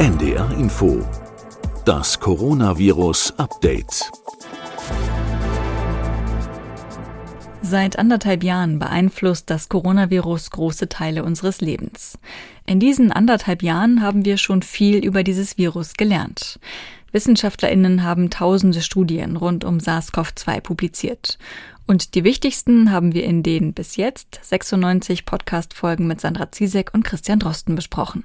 NDR Info. Das Coronavirus Update. Seit anderthalb Jahren beeinflusst das Coronavirus große Teile unseres Lebens. In diesen anderthalb Jahren haben wir schon viel über dieses Virus gelernt. Wissenschaftlerinnen haben tausende Studien rund um SARS-CoV-2 publiziert. Und die wichtigsten haben wir in den bis jetzt 96 Podcast-Folgen mit Sandra Ziesek und Christian Drosten besprochen.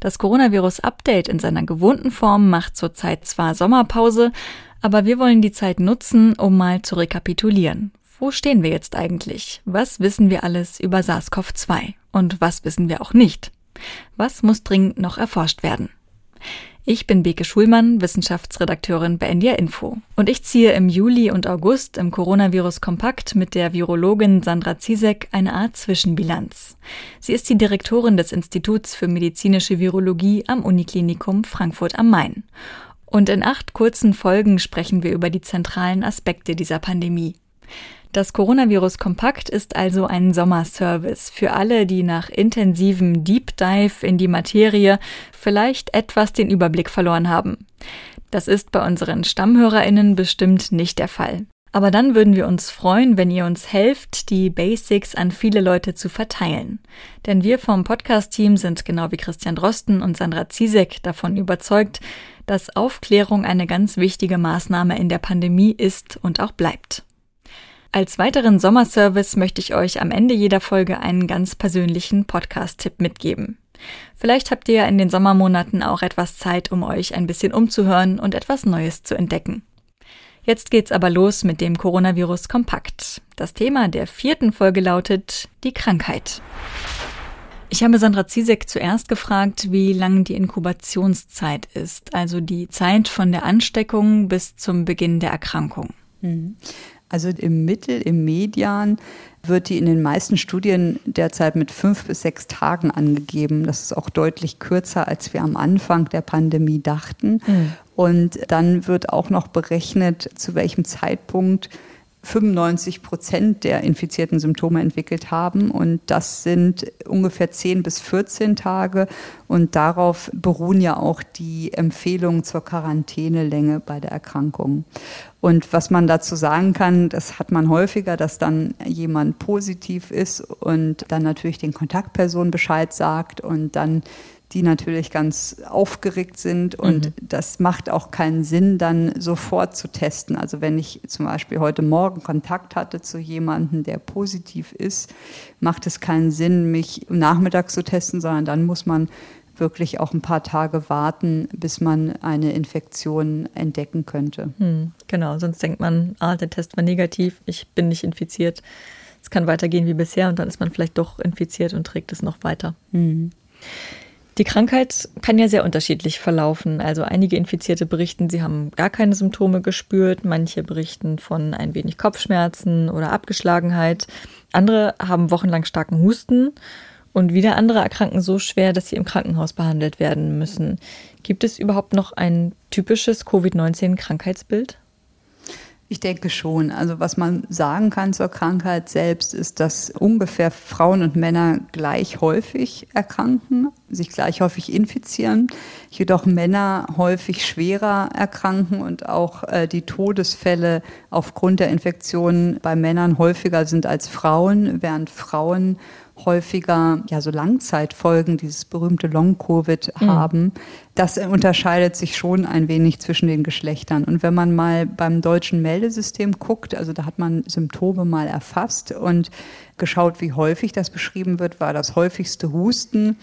Das Coronavirus-Update in seiner gewohnten Form macht zurzeit zwar Sommerpause, aber wir wollen die Zeit nutzen, um mal zu rekapitulieren. Wo stehen wir jetzt eigentlich? Was wissen wir alles über SARS-CoV-2? Und was wissen wir auch nicht? Was muss dringend noch erforscht werden? Ich bin Beke Schulmann, Wissenschaftsredakteurin bei NDR Info. Und ich ziehe im Juli und August im Coronavirus Kompakt mit der Virologin Sandra Ziesek eine Art Zwischenbilanz. Sie ist die Direktorin des Instituts für medizinische Virologie am Uniklinikum Frankfurt am Main. Und in acht kurzen Folgen sprechen wir über die zentralen Aspekte dieser Pandemie. Das Coronavirus Kompakt ist also ein Sommerservice für alle, die nach intensivem Deep Dive in die Materie vielleicht etwas den Überblick verloren haben. Das ist bei unseren Stammhörerinnen bestimmt nicht der Fall. Aber dann würden wir uns freuen, wenn ihr uns helft, die Basics an viele Leute zu verteilen. Denn wir vom Podcast-Team sind genau wie Christian Drosten und Sandra Ziesek davon überzeugt, dass Aufklärung eine ganz wichtige Maßnahme in der Pandemie ist und auch bleibt. Als weiteren Sommerservice möchte ich euch am Ende jeder Folge einen ganz persönlichen Podcast-Tipp mitgeben. Vielleicht habt ihr ja in den Sommermonaten auch etwas Zeit, um euch ein bisschen umzuhören und etwas Neues zu entdecken. Jetzt geht's aber los mit dem Coronavirus Kompakt. Das Thema der vierten Folge lautet die Krankheit. Ich habe Sandra Ziesek zuerst gefragt, wie lang die Inkubationszeit ist, also die Zeit von der Ansteckung bis zum Beginn der Erkrankung. Also im Mittel, im Median wird die in den meisten Studien derzeit mit fünf bis sechs Tagen angegeben. Das ist auch deutlich kürzer, als wir am Anfang der Pandemie dachten. Mhm. Und dann wird auch noch berechnet, zu welchem Zeitpunkt 95 Prozent der Infizierten Symptome entwickelt haben. Und das sind ungefähr 10 bis 14 Tage. Und darauf beruhen ja auch die Empfehlungen zur Quarantänelänge bei der Erkrankung. Und was man dazu sagen kann, das hat man häufiger, dass dann jemand positiv ist und dann natürlich den Kontaktpersonen Bescheid sagt und dann die natürlich ganz aufgeregt sind. Und mhm. das macht auch keinen Sinn, dann sofort zu testen. Also wenn ich zum Beispiel heute Morgen Kontakt hatte zu jemandem, der positiv ist, macht es keinen Sinn, mich nachmittags zu testen, sondern dann muss man wirklich auch ein paar Tage warten, bis man eine Infektion entdecken könnte. Hm, genau, sonst denkt man, ah, der Test war negativ, ich bin nicht infiziert. Es kann weitergehen wie bisher und dann ist man vielleicht doch infiziert und trägt es noch weiter. Hm. Die Krankheit kann ja sehr unterschiedlich verlaufen. Also einige Infizierte berichten, sie haben gar keine Symptome gespürt, manche berichten von ein wenig Kopfschmerzen oder Abgeschlagenheit, andere haben wochenlang starken Husten und wieder andere erkranken so schwer, dass sie im Krankenhaus behandelt werden müssen. Gibt es überhaupt noch ein typisches Covid-19-Krankheitsbild? Ich denke schon. Also was man sagen kann zur Krankheit selbst ist, dass ungefähr Frauen und Männer gleich häufig erkranken, sich gleich häufig infizieren, jedoch Männer häufig schwerer erkranken und auch äh, die Todesfälle aufgrund der Infektionen bei Männern häufiger sind als Frauen, während Frauen häufiger ja so Langzeitfolgen, dieses berühmte Long-Covid mhm. haben. Das unterscheidet sich schon ein wenig zwischen den Geschlechtern. Und wenn man mal beim deutschen Meldesystem guckt, also da hat man Symptome mal erfasst und geschaut, wie häufig das beschrieben wird, war das häufigste Husten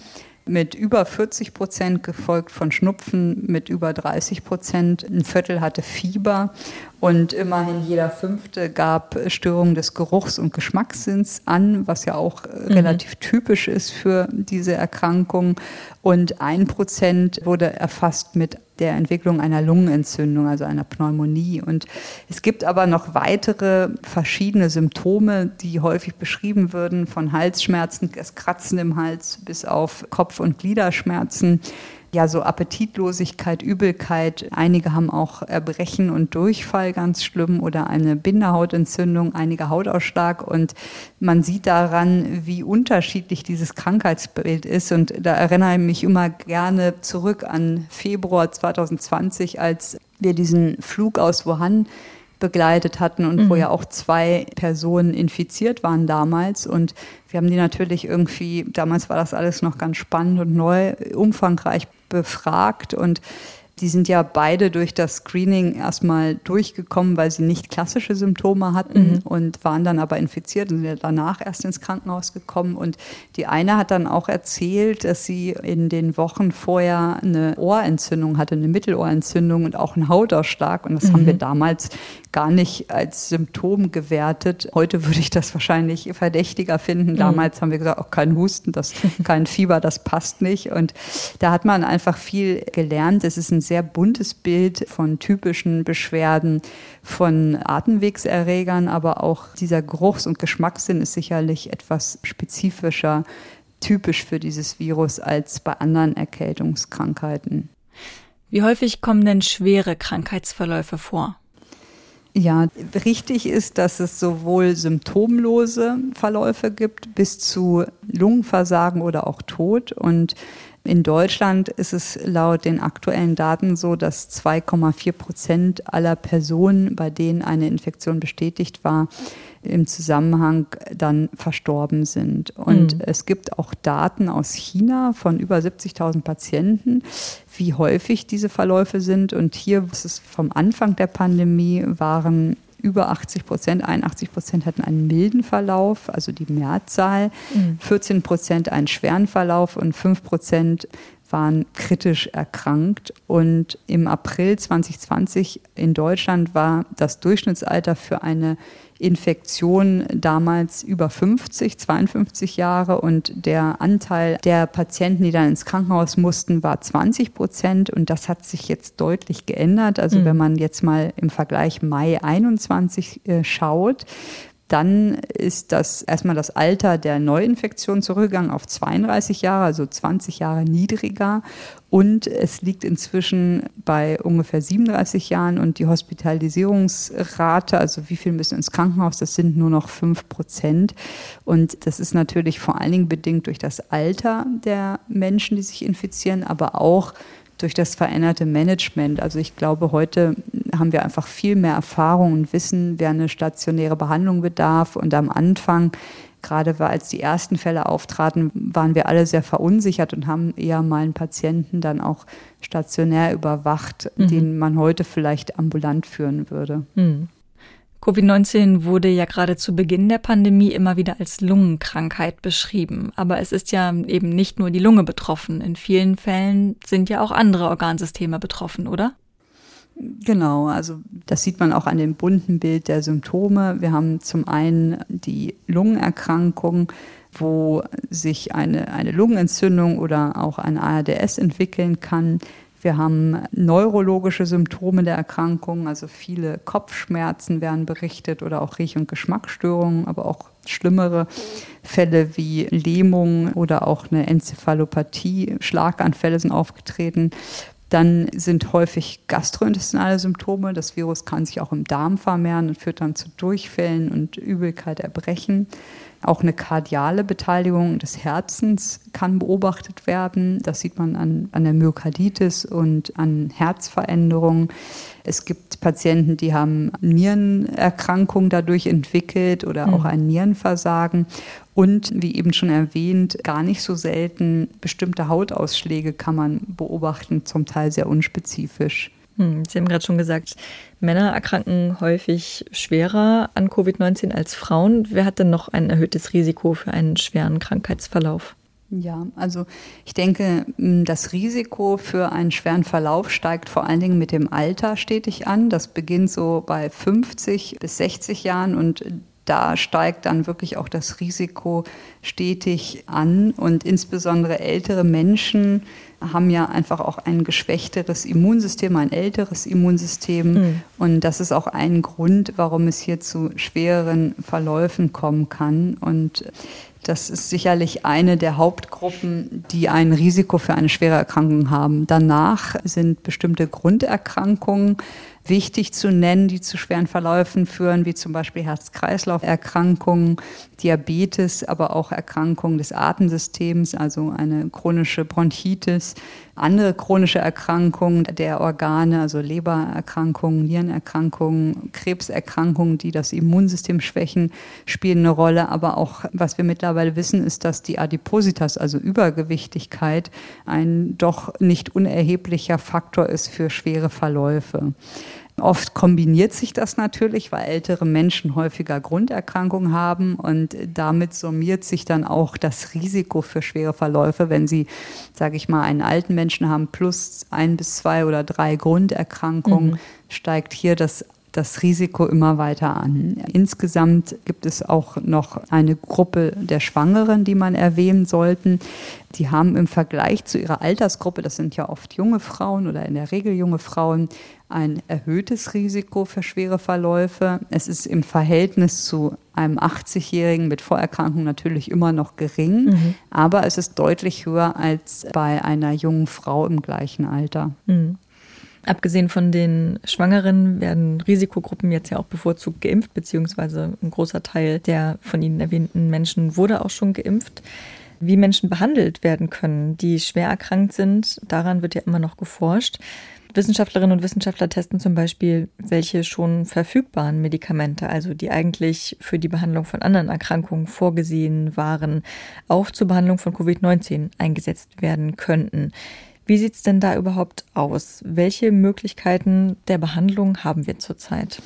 mit über 40 Prozent, gefolgt von Schnupfen mit über 30 Prozent. Ein Viertel hatte Fieber und immerhin jeder Fünfte gab Störungen des Geruchs- und Geschmackssinns an, was ja auch mhm. relativ typisch ist für diese Erkrankung. Und ein Prozent wurde erfasst mit der Entwicklung einer Lungenentzündung, also einer Pneumonie. Und es gibt aber noch weitere verschiedene Symptome, die häufig beschrieben würden, von Halsschmerzen, das Kratzen im Hals bis auf Kopf- und Gliederschmerzen ja so Appetitlosigkeit, Übelkeit. Einige haben auch Erbrechen und Durchfall ganz schlimm oder eine Binderhautentzündung, einige Hautausschlag. Und man sieht daran, wie unterschiedlich dieses Krankheitsbild ist. Und da erinnere ich mich immer gerne zurück an Februar 2020, als wir diesen Flug aus Wuhan begleitet hatten und mhm. wo ja auch zwei Personen infiziert waren damals. Und wir haben die natürlich irgendwie, damals war das alles noch ganz spannend und neu, umfangreich befragt und die sind ja beide durch das Screening erstmal durchgekommen, weil sie nicht klassische Symptome hatten mhm. und waren dann aber infiziert und sind danach erst ins Krankenhaus gekommen. Und die eine hat dann auch erzählt, dass sie in den Wochen vorher eine Ohrentzündung hatte, eine Mittelohrentzündung und auch einen Hautausschlag. Und das mhm. haben wir damals gar nicht als Symptom gewertet. Heute würde ich das wahrscheinlich verdächtiger finden. Mhm. Damals mhm. haben wir gesagt, auch kein Husten, das, kein Fieber, das passt nicht. Und da hat man einfach viel gelernt. Es ist ein sehr buntes Bild von typischen Beschwerden, von Atemwegserregern, aber auch dieser Geruchs- und Geschmackssinn ist sicherlich etwas spezifischer, typisch für dieses Virus als bei anderen Erkältungskrankheiten. Wie häufig kommen denn schwere Krankheitsverläufe vor? Ja, richtig ist, dass es sowohl symptomlose Verläufe gibt bis zu Lungenversagen oder auch Tod. Und in Deutschland ist es laut den aktuellen Daten so, dass 2,4 Prozent aller Personen, bei denen eine Infektion bestätigt war, im Zusammenhang dann verstorben sind. Und mhm. es gibt auch Daten aus China von über 70.000 Patienten, wie häufig diese Verläufe sind. Und hier ist es vom Anfang der Pandemie waren über 80 Prozent, 81 Prozent hatten einen milden Verlauf, also die Mehrzahl, mhm. 14 Prozent einen schweren Verlauf und 5 Prozent waren kritisch erkrankt. Und im April 2020 in Deutschland war das Durchschnittsalter für eine Infektion damals über 50, 52 Jahre und der Anteil der Patienten, die dann ins Krankenhaus mussten, war 20 Prozent und das hat sich jetzt deutlich geändert. Also mhm. wenn man jetzt mal im Vergleich Mai 21 äh, schaut, dann ist das erstmal das Alter der Neuinfektion zurückgegangen auf 32 Jahre, also 20 Jahre niedriger. Und es liegt inzwischen bei ungefähr 37 Jahren und die Hospitalisierungsrate, also wie viel müssen ins Krankenhaus, das sind nur noch 5 Prozent. Und das ist natürlich vor allen Dingen bedingt durch das Alter der Menschen, die sich infizieren, aber auch durch das veränderte Management. Also ich glaube, heute haben wir einfach viel mehr Erfahrung und wissen, wer eine stationäre Behandlung bedarf. Und am Anfang, gerade als die ersten Fälle auftraten, waren wir alle sehr verunsichert und haben eher mal einen Patienten dann auch stationär überwacht, mhm. den man heute vielleicht ambulant führen würde. Mhm. Covid-19 wurde ja gerade zu Beginn der Pandemie immer wieder als Lungenkrankheit beschrieben. Aber es ist ja eben nicht nur die Lunge betroffen. In vielen Fällen sind ja auch andere Organsysteme betroffen, oder? Genau, also das sieht man auch an dem bunten Bild der Symptome. Wir haben zum einen die Lungenerkrankung, wo sich eine, eine Lungenentzündung oder auch ein ARDS entwickeln kann. Wir haben neurologische Symptome der Erkrankung, also viele Kopfschmerzen werden berichtet oder auch Riech- und Geschmacksstörungen, aber auch schlimmere Fälle wie Lähmung oder auch eine Enzephalopathie, Schlaganfälle sind aufgetreten. Dann sind häufig gastrointestinale Symptome. Das Virus kann sich auch im Darm vermehren und führt dann zu Durchfällen und Übelkeit, Erbrechen. Auch eine kardiale Beteiligung des Herzens kann beobachtet werden. Das sieht man an, an der Myokarditis und an Herzveränderungen. Es gibt Patienten, die haben Nierenerkrankungen dadurch entwickelt oder mhm. auch ein Nierenversagen. Und wie eben schon erwähnt, gar nicht so selten bestimmte Hautausschläge kann man beobachten, zum Teil sehr unspezifisch. Hm, Sie haben gerade schon gesagt, Männer erkranken häufig schwerer an Covid-19 als Frauen. Wer hat denn noch ein erhöhtes Risiko für einen schweren Krankheitsverlauf? Ja, also ich denke, das Risiko für einen schweren Verlauf steigt vor allen Dingen mit dem Alter stetig an. Das beginnt so bei 50 bis 60 Jahren und da steigt dann wirklich auch das Risiko stetig an und insbesondere ältere Menschen haben ja einfach auch ein geschwächteres Immunsystem, ein älteres Immunsystem. Mhm. Und das ist auch ein Grund, warum es hier zu schwereren Verläufen kommen kann. Und das ist sicherlich eine der Hauptgruppen, die ein Risiko für eine schwere Erkrankung haben. Danach sind bestimmte Grunderkrankungen wichtig zu nennen, die zu schweren Verläufen führen, wie zum Beispiel Herz-Kreislauf-Erkrankungen, Diabetes, aber auch Erkrankungen des Atemsystems, also eine chronische Bronchitis, andere chronische Erkrankungen der Organe, also Lebererkrankungen, Nierenerkrankungen, Krebserkrankungen, die das Immunsystem schwächen, spielen eine Rolle. Aber auch, was wir mittlerweile wissen, ist, dass die Adipositas, also Übergewichtigkeit, ein doch nicht unerheblicher Faktor ist für schwere Verläufe. Oft kombiniert sich das natürlich, weil ältere Menschen häufiger Grunderkrankungen haben und damit summiert sich dann auch das Risiko für schwere Verläufe, wenn sie, sage ich mal, einen alten Menschen haben plus ein bis zwei oder drei Grunderkrankungen, mhm. steigt hier das das Risiko immer weiter an. Insgesamt gibt es auch noch eine Gruppe der Schwangeren, die man erwähnen sollten. Die haben im Vergleich zu ihrer Altersgruppe, das sind ja oft junge Frauen oder in der Regel junge Frauen, ein erhöhtes Risiko für schwere Verläufe. Es ist im Verhältnis zu einem 80-Jährigen mit Vorerkrankung natürlich immer noch gering, mhm. aber es ist deutlich höher als bei einer jungen Frau im gleichen Alter. Mhm. Abgesehen von den Schwangeren werden Risikogruppen jetzt ja auch bevorzugt geimpft, beziehungsweise ein großer Teil der von Ihnen erwähnten Menschen wurde auch schon geimpft. Wie Menschen behandelt werden können, die schwer erkrankt sind, daran wird ja immer noch geforscht. Wissenschaftlerinnen und Wissenschaftler testen zum Beispiel, welche schon verfügbaren Medikamente, also die eigentlich für die Behandlung von anderen Erkrankungen vorgesehen waren, auch zur Behandlung von Covid-19 eingesetzt werden könnten. Wie sieht es denn da überhaupt aus? Welche Möglichkeiten der Behandlung haben wir zurzeit?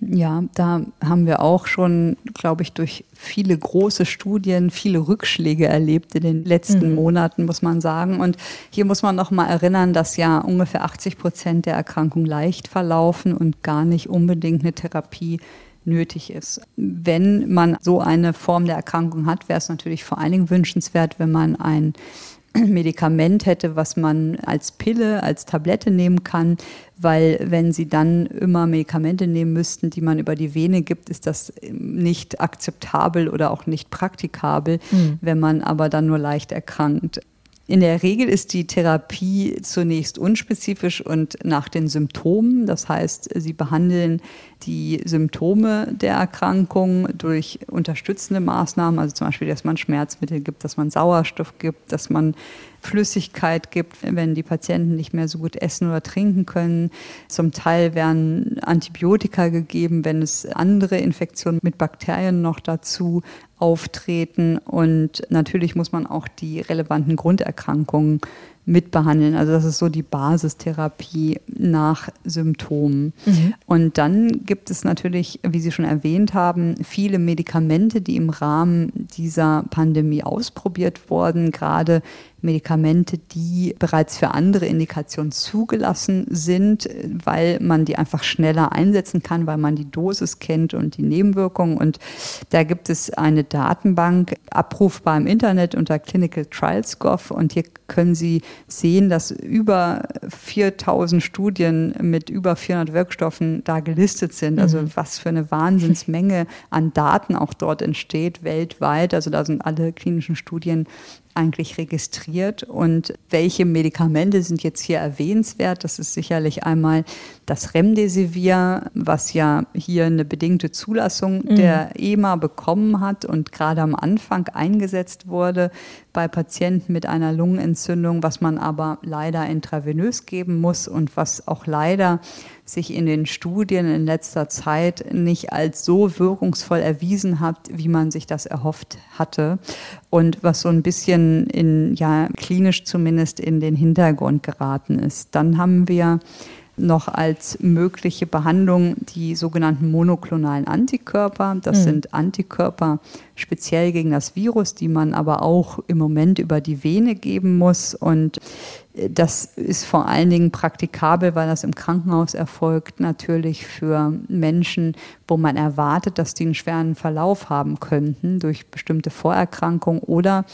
Ja, da haben wir auch schon, glaube ich, durch viele große Studien viele Rückschläge erlebt in den letzten mhm. Monaten, muss man sagen. Und hier muss man noch mal erinnern, dass ja ungefähr 80 Prozent der Erkrankungen leicht verlaufen und gar nicht unbedingt eine Therapie nötig ist. Wenn man so eine Form der Erkrankung hat, wäre es natürlich vor allen Dingen wünschenswert, wenn man ein Medikament hätte, was man als Pille, als Tablette nehmen kann, weil wenn sie dann immer Medikamente nehmen müssten, die man über die Vene gibt, ist das nicht akzeptabel oder auch nicht praktikabel, mhm. wenn man aber dann nur leicht erkrankt. In der Regel ist die Therapie zunächst unspezifisch und nach den Symptomen. Das heißt, sie behandeln die Symptome der Erkrankung durch unterstützende Maßnahmen, also zum Beispiel, dass man Schmerzmittel gibt, dass man Sauerstoff gibt, dass man Flüssigkeit gibt, wenn die Patienten nicht mehr so gut essen oder trinken können. Zum Teil werden Antibiotika gegeben, wenn es andere Infektionen mit Bakterien noch dazu auftreten. Und natürlich muss man auch die relevanten Grunderkrankungen mitbehandeln. Also das ist so die Basistherapie nach Symptomen. Mhm. Und dann gibt es natürlich, wie Sie schon erwähnt haben, viele Medikamente, die im Rahmen dieser Pandemie ausprobiert wurden, gerade Medikamente, die bereits für andere Indikationen zugelassen sind, weil man die einfach schneller einsetzen kann, weil man die Dosis kennt und die Nebenwirkungen. Und da gibt es eine Datenbank, abrufbar im Internet unter clinicaltrials.gov und hier können Sie sehen, dass über 4000 Studien mit über 400 Wirkstoffen da gelistet sind. Also mhm. was für eine Wahnsinnsmenge an Daten auch dort entsteht weltweit. Also da sind alle klinischen Studien eigentlich registriert und welche Medikamente sind jetzt hier erwähnenswert? Das ist sicherlich einmal das Remdesivir, was ja hier eine bedingte Zulassung mhm. der EMA bekommen hat und gerade am Anfang eingesetzt wurde bei Patienten mit einer Lungenentzündung, was man aber leider intravenös geben muss und was auch leider sich in den Studien in letzter Zeit nicht als so wirkungsvoll erwiesen hat, wie man sich das erhofft hatte und was so ein bisschen in, ja, klinisch zumindest in den Hintergrund geraten ist. Dann haben wir noch als mögliche Behandlung die sogenannten monoklonalen Antikörper. Das mhm. sind Antikörper speziell gegen das Virus, die man aber auch im Moment über die Vene geben muss. Und äh, das ist vor allen Dingen praktikabel, weil das im Krankenhaus erfolgt, natürlich für Menschen, wo man erwartet, dass die einen schweren Verlauf haben könnten durch bestimmte Vorerkrankungen oder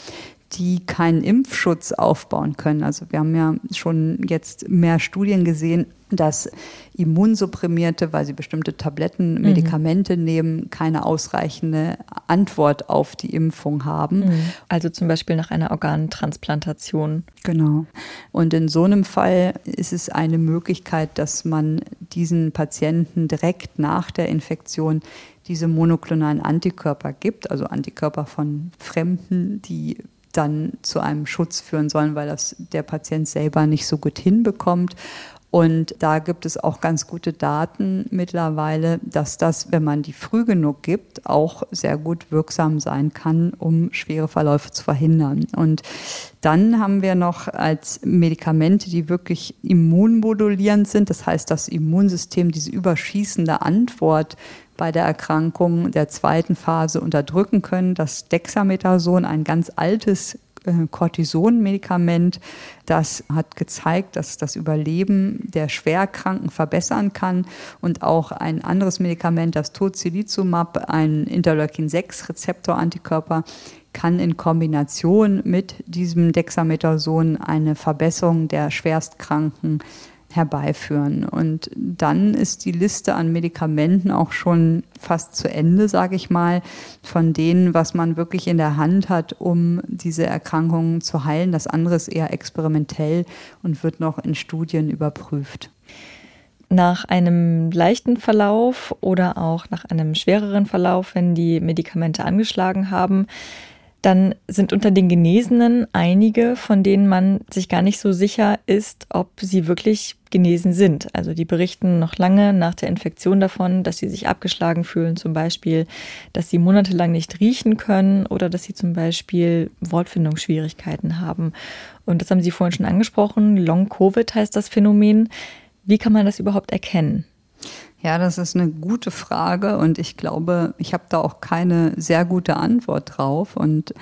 die keinen Impfschutz aufbauen können. Also wir haben ja schon jetzt mehr Studien gesehen, dass Immunsupprimierte, weil sie bestimmte Tabletten, mhm. Medikamente mhm. nehmen, keine ausreichende Antwort auf die Impfung haben. Mhm. Also zum Beispiel nach einer Organtransplantation. Genau. Und in so einem Fall ist es eine Möglichkeit, dass man diesen Patienten direkt nach der Infektion diese monoklonalen Antikörper gibt, also Antikörper von Fremden, die dann zu einem Schutz führen sollen, weil das der Patient selber nicht so gut hinbekommt. Und da gibt es auch ganz gute Daten mittlerweile, dass das, wenn man die früh genug gibt, auch sehr gut wirksam sein kann, um schwere Verläufe zu verhindern. Und dann haben wir noch als Medikamente, die wirklich immunmodulierend sind. Das heißt, das Immunsystem diese überschießende Antwort bei der Erkrankung der zweiten Phase unterdrücken können. Das Dexamethason, ein ganz altes äh, Cortison-Medikament, das hat gezeigt, dass das Überleben der Schwerkranken verbessern kann. Und auch ein anderes Medikament, das Tocilizumab, ein Interleukin-6-Rezeptor-Antikörper, kann in Kombination mit diesem Dexamethason eine Verbesserung der Schwerstkranken herbeiführen. Und dann ist die Liste an Medikamenten auch schon fast zu Ende, sage ich mal, von denen, was man wirklich in der Hand hat, um diese Erkrankungen zu heilen. Das andere ist eher experimentell und wird noch in Studien überprüft. Nach einem leichten Verlauf oder auch nach einem schwereren Verlauf, wenn die Medikamente angeschlagen haben, dann sind unter den Genesenen einige, von denen man sich gar nicht so sicher ist, ob sie wirklich genesen sind. Also die berichten noch lange nach der Infektion davon, dass sie sich abgeschlagen fühlen, zum Beispiel, dass sie monatelang nicht riechen können oder dass sie zum Beispiel Wortfindungsschwierigkeiten haben. Und das haben Sie vorhin schon angesprochen. Long Covid heißt das Phänomen. Wie kann man das überhaupt erkennen? Ja, das ist eine gute Frage und ich glaube, ich habe da auch keine sehr gute Antwort drauf. Und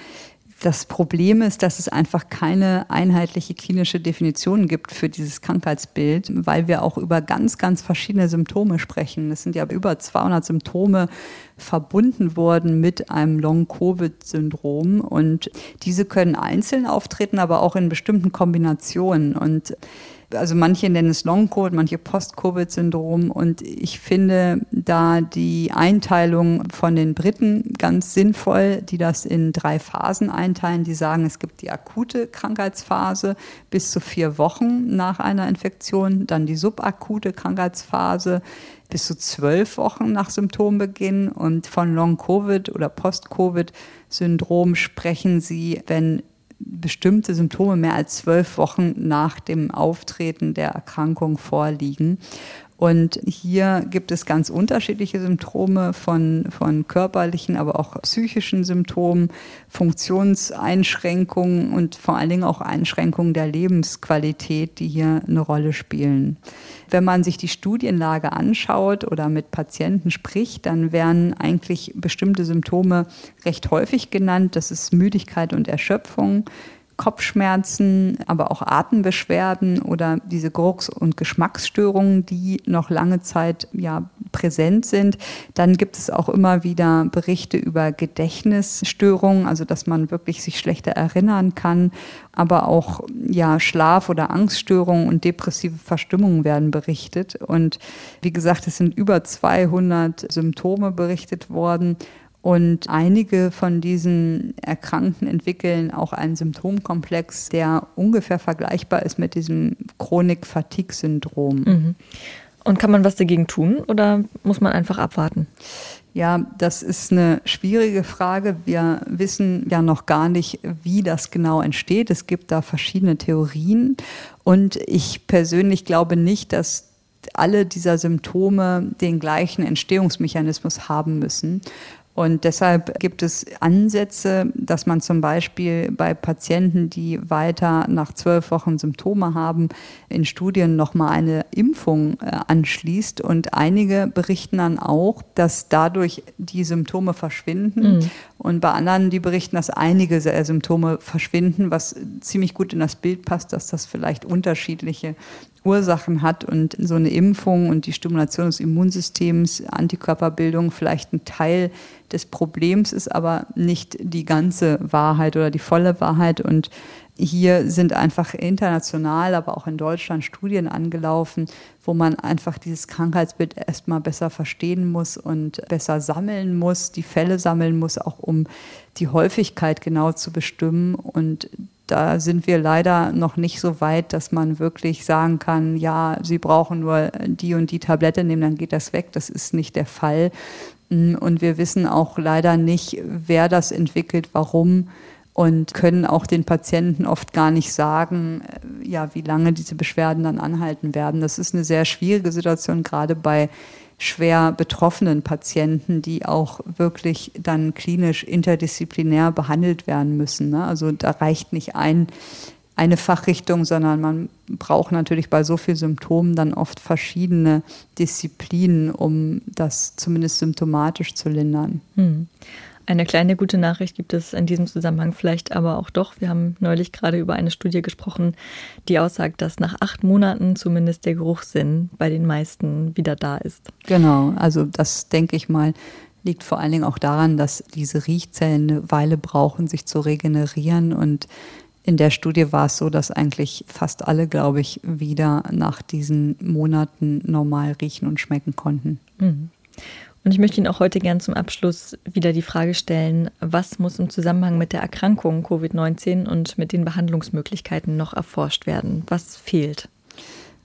das Problem ist, dass es einfach keine einheitliche klinische Definition gibt für dieses Krankheitsbild, weil wir auch über ganz, ganz verschiedene Symptome sprechen. Es sind ja über 200 Symptome verbunden worden mit einem Long-Covid-Syndrom und diese können einzeln auftreten, aber auch in bestimmten Kombinationen. Und also manche nennen es Long-Covid, manche Post-Covid-Syndrom. Und ich finde da die Einteilung von den Briten ganz sinnvoll, die das in drei Phasen einteilen. Die sagen, es gibt die akute Krankheitsphase bis zu vier Wochen nach einer Infektion, dann die subakute Krankheitsphase bis zu zwölf Wochen nach Symptombeginn und von Long-Covid oder Post-Covid-Syndrom sprechen sie, wenn bestimmte Symptome mehr als zwölf Wochen nach dem Auftreten der Erkrankung vorliegen. Und hier gibt es ganz unterschiedliche Symptome von, von körperlichen, aber auch psychischen Symptomen, Funktionseinschränkungen und vor allen Dingen auch Einschränkungen der Lebensqualität, die hier eine Rolle spielen. Wenn man sich die Studienlage anschaut oder mit Patienten spricht, dann werden eigentlich bestimmte Symptome recht häufig genannt. Das ist Müdigkeit und Erschöpfung. Kopfschmerzen, aber auch Atembeschwerden oder diese Geruchs- und Geschmacksstörungen, die noch lange Zeit ja präsent sind. Dann gibt es auch immer wieder Berichte über Gedächtnisstörungen, also dass man wirklich sich schlechter erinnern kann, aber auch ja Schlaf- oder Angststörungen und depressive Verstimmungen werden berichtet. Und wie gesagt, es sind über 200 Symptome berichtet worden. Und einige von diesen Erkrankten entwickeln auch einen Symptomkomplex, der ungefähr vergleichbar ist mit diesem Chronik-Fatigue-Syndrom. Mhm. Und kann man was dagegen tun oder muss man einfach abwarten? Ja, das ist eine schwierige Frage. Wir wissen ja noch gar nicht, wie das genau entsteht. Es gibt da verschiedene Theorien. Und ich persönlich glaube nicht, dass alle dieser Symptome den gleichen Entstehungsmechanismus haben müssen. Und deshalb gibt es Ansätze, dass man zum Beispiel bei Patienten, die weiter nach zwölf Wochen Symptome haben, in Studien nochmal eine Impfung äh, anschließt. Und einige berichten dann auch, dass dadurch die Symptome verschwinden. Mhm. Und bei anderen, die berichten, dass einige Symptome verschwinden, was ziemlich gut in das Bild passt, dass das vielleicht unterschiedliche Ursachen hat und so eine Impfung und die Stimulation des Immunsystems, Antikörperbildung vielleicht ein Teil des Problems ist, aber nicht die ganze Wahrheit oder die volle Wahrheit. Und hier sind einfach international, aber auch in Deutschland Studien angelaufen, wo man einfach dieses Krankheitsbild erstmal besser verstehen muss und besser sammeln muss, die Fälle sammeln muss, auch um die Häufigkeit genau zu bestimmen. Und da sind wir leider noch nicht so weit, dass man wirklich sagen kann, ja, Sie brauchen nur die und die Tablette nehmen, dann geht das weg. Das ist nicht der Fall. Und wir wissen auch leider nicht, wer das entwickelt, warum und können auch den Patienten oft gar nicht sagen, ja, wie lange diese Beschwerden dann anhalten werden. Das ist eine sehr schwierige Situation, gerade bei schwer betroffenen Patienten, die auch wirklich dann klinisch interdisziplinär behandelt werden müssen. Ne? Also da reicht nicht ein, eine Fachrichtung, sondern man braucht natürlich bei so vielen Symptomen dann oft verschiedene Disziplinen, um das zumindest symptomatisch zu lindern. Hm. Eine kleine gute Nachricht gibt es in diesem Zusammenhang vielleicht aber auch doch. Wir haben neulich gerade über eine Studie gesprochen, die aussagt, dass nach acht Monaten zumindest der Geruchssinn bei den meisten wieder da ist. Genau, also das denke ich mal liegt vor allen Dingen auch daran, dass diese Riechzellen eine Weile brauchen, sich zu regenerieren und in der Studie war es so, dass eigentlich fast alle, glaube ich, wieder nach diesen Monaten normal riechen und schmecken konnten. Mhm. Und ich möchte Ihnen auch heute gern zum Abschluss wieder die Frage stellen, was muss im Zusammenhang mit der Erkrankung Covid-19 und mit den Behandlungsmöglichkeiten noch erforscht werden? Was fehlt?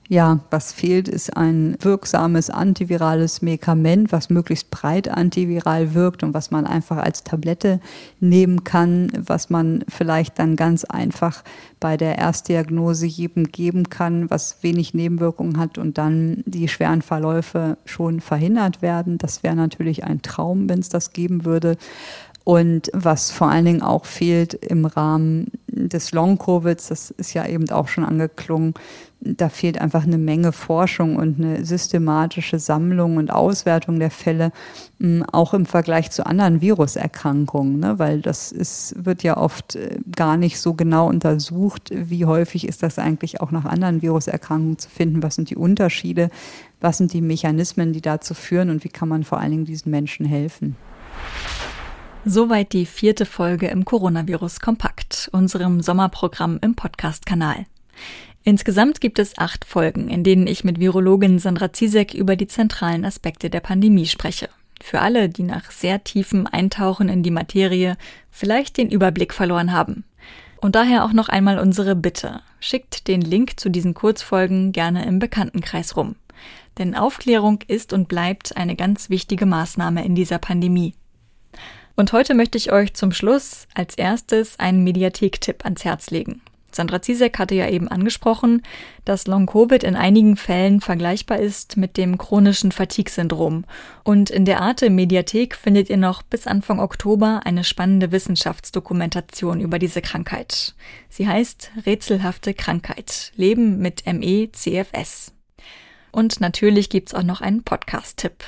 Ja, was fehlt, ist ein wirksames antivirales Medikament, was möglichst breit antiviral wirkt und was man einfach als Tablette nehmen kann, was man vielleicht dann ganz einfach bei der Erstdiagnose jedem geben kann, was wenig Nebenwirkungen hat und dann die schweren Verläufe schon verhindert werden. Das wäre natürlich ein Traum, wenn es das geben würde. Und was vor allen Dingen auch fehlt im Rahmen des Long-Covids, das ist ja eben auch schon angeklungen, da fehlt einfach eine Menge Forschung und eine systematische Sammlung und Auswertung der Fälle, auch im Vergleich zu anderen Viruserkrankungen, ne? weil das ist, wird ja oft äh, gar nicht so genau untersucht, wie häufig ist das eigentlich auch nach anderen Viruserkrankungen zu finden, was sind die Unterschiede, was sind die Mechanismen, die dazu führen und wie kann man vor allen Dingen diesen Menschen helfen. Soweit die vierte Folge im Coronavirus Kompakt, unserem Sommerprogramm im Podcast-Kanal. Insgesamt gibt es acht Folgen, in denen ich mit Virologin Sandra Zizek über die zentralen Aspekte der Pandemie spreche. Für alle, die nach sehr tiefem Eintauchen in die Materie vielleicht den Überblick verloren haben. Und daher auch noch einmal unsere Bitte. Schickt den Link zu diesen Kurzfolgen gerne im Bekanntenkreis rum. Denn Aufklärung ist und bleibt eine ganz wichtige Maßnahme in dieser Pandemie. Und heute möchte ich euch zum Schluss als erstes einen Mediathek-Tipp ans Herz legen. Sandra Zizek hatte ja eben angesprochen, dass Long-Covid in einigen Fällen vergleichbar ist mit dem chronischen Fatigue-Syndrom. Und in der Arte Mediathek findet ihr noch bis Anfang Oktober eine spannende Wissenschaftsdokumentation über diese Krankheit. Sie heißt Rätselhafte Krankheit. Leben mit ME-CFS. Und natürlich gibt's auch noch einen Podcast-Tipp.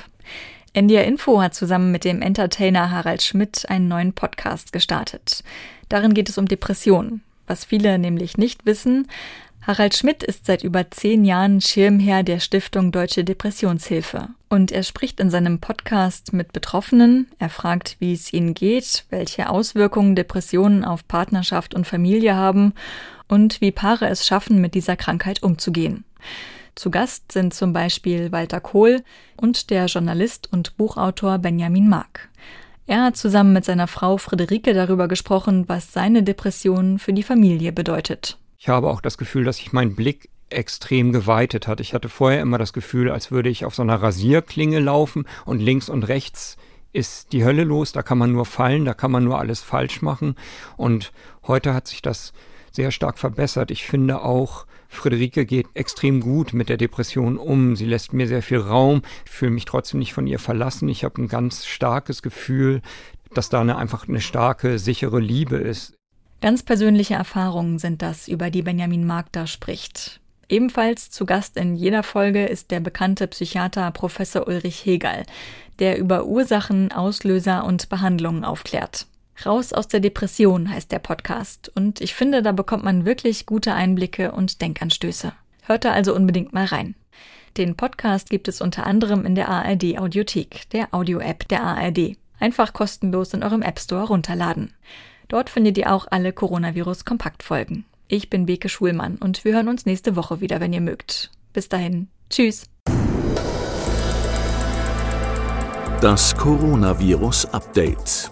NDR Info hat zusammen mit dem Entertainer Harald Schmidt einen neuen Podcast gestartet. Darin geht es um Depressionen. Was viele nämlich nicht wissen, Harald Schmidt ist seit über zehn Jahren Schirmherr der Stiftung Deutsche Depressionshilfe. Und er spricht in seinem Podcast mit Betroffenen, er fragt, wie es ihnen geht, welche Auswirkungen Depressionen auf Partnerschaft und Familie haben und wie Paare es schaffen, mit dieser Krankheit umzugehen. Zu Gast sind zum Beispiel Walter Kohl und der Journalist und Buchautor Benjamin Mark. Er hat zusammen mit seiner Frau Friederike darüber gesprochen, was seine Depression für die Familie bedeutet. Ich habe auch das Gefühl, dass sich mein Blick extrem geweitet hat. Ich hatte vorher immer das Gefühl, als würde ich auf so einer Rasierklinge laufen und links und rechts ist die Hölle los, da kann man nur fallen, da kann man nur alles falsch machen. Und heute hat sich das sehr stark verbessert. Ich finde auch, Friederike geht extrem gut mit der Depression um. Sie lässt mir sehr viel Raum. Ich fühle mich trotzdem nicht von ihr verlassen. Ich habe ein ganz starkes Gefühl, dass da eine, einfach eine starke, sichere Liebe ist. Ganz persönliche Erfahrungen sind das, über die Benjamin Mark da spricht. Ebenfalls zu Gast in jeder Folge ist der bekannte Psychiater Professor Ulrich Hegel, der über Ursachen, Auslöser und Behandlungen aufklärt. Raus aus der Depression heißt der Podcast und ich finde, da bekommt man wirklich gute Einblicke und Denkanstöße. Hört da also unbedingt mal rein. Den Podcast gibt es unter anderem in der ARD Audiothek, der Audio-App der ARD. Einfach kostenlos in eurem App Store runterladen. Dort findet ihr auch alle Coronavirus-Kompaktfolgen. Ich bin Beke Schulmann und wir hören uns nächste Woche wieder, wenn ihr mögt. Bis dahin. Tschüss. Das Coronavirus Update.